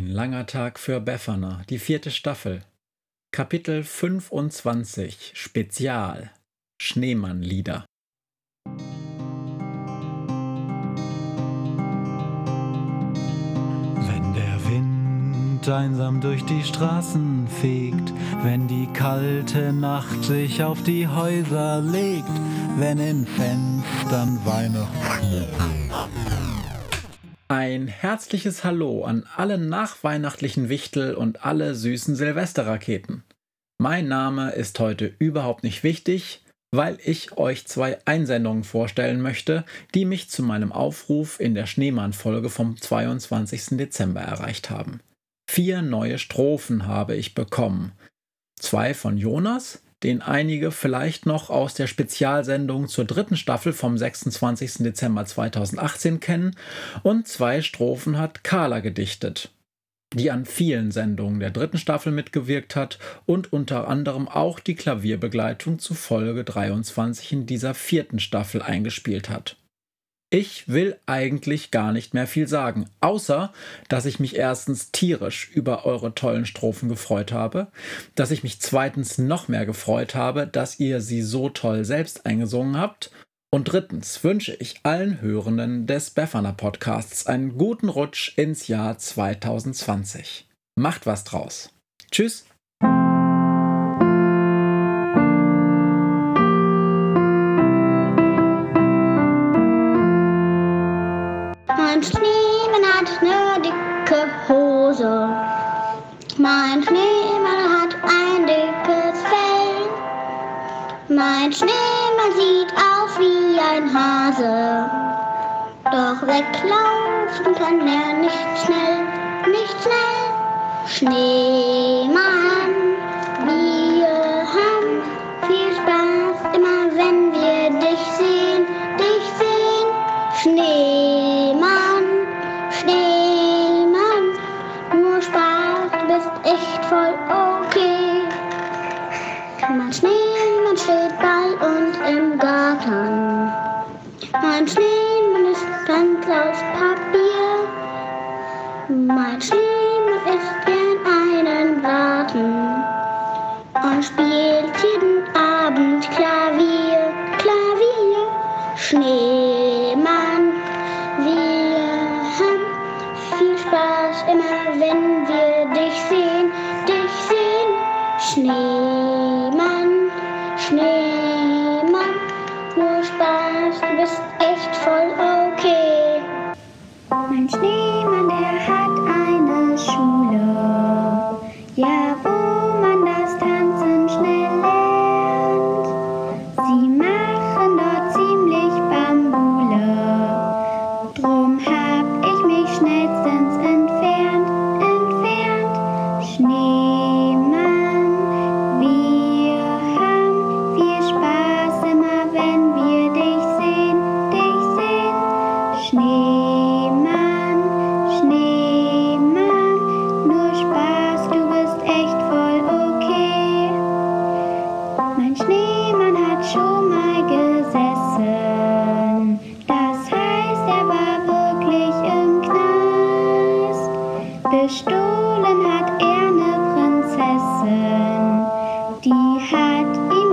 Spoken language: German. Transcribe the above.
Ein langer Tag für Befana, die vierte Staffel. Kapitel 25 Spezial Schneemannlieder. Wenn der Wind einsam durch die Straßen fegt, wenn die kalte Nacht sich auf die Häuser legt, wenn in Fenstern Weihnachten ein herzliches Hallo an alle nachweihnachtlichen Wichtel und alle süßen Silvesterraketen. Mein Name ist heute überhaupt nicht wichtig, weil ich euch zwei Einsendungen vorstellen möchte, die mich zu meinem Aufruf in der Schneemann-Folge vom 22. Dezember erreicht haben. Vier neue Strophen habe ich bekommen. Zwei von Jonas, den einige vielleicht noch aus der Spezialsendung zur dritten Staffel vom 26. Dezember 2018 kennen, und zwei Strophen hat Carla gedichtet, die an vielen Sendungen der dritten Staffel mitgewirkt hat und unter anderem auch die Klavierbegleitung zu Folge 23 in dieser vierten Staffel eingespielt hat. Ich will eigentlich gar nicht mehr viel sagen, außer dass ich mich erstens tierisch über eure tollen Strophen gefreut habe, dass ich mich zweitens noch mehr gefreut habe, dass ihr sie so toll selbst eingesungen habt und drittens wünsche ich allen Hörenden des Befana Podcasts einen guten Rutsch ins Jahr 2020. Macht was draus. Tschüss. Schneemann hat eine dicke Hose. Mein Schneemann hat ein dickes Fell. Mein Schneemann sieht aus wie ein Hase. Doch weglaufen kann er nicht schnell, nicht schnell. Schneemann, Mein Schneemann ist ganz aus Papier. Mein Schneemann isst gern einen Braten und spielt jeden Abend Klavier, Klavier. Schneemann, Mein Schneemann, Gestohlen hat er eine Prinzessin, die hat ihm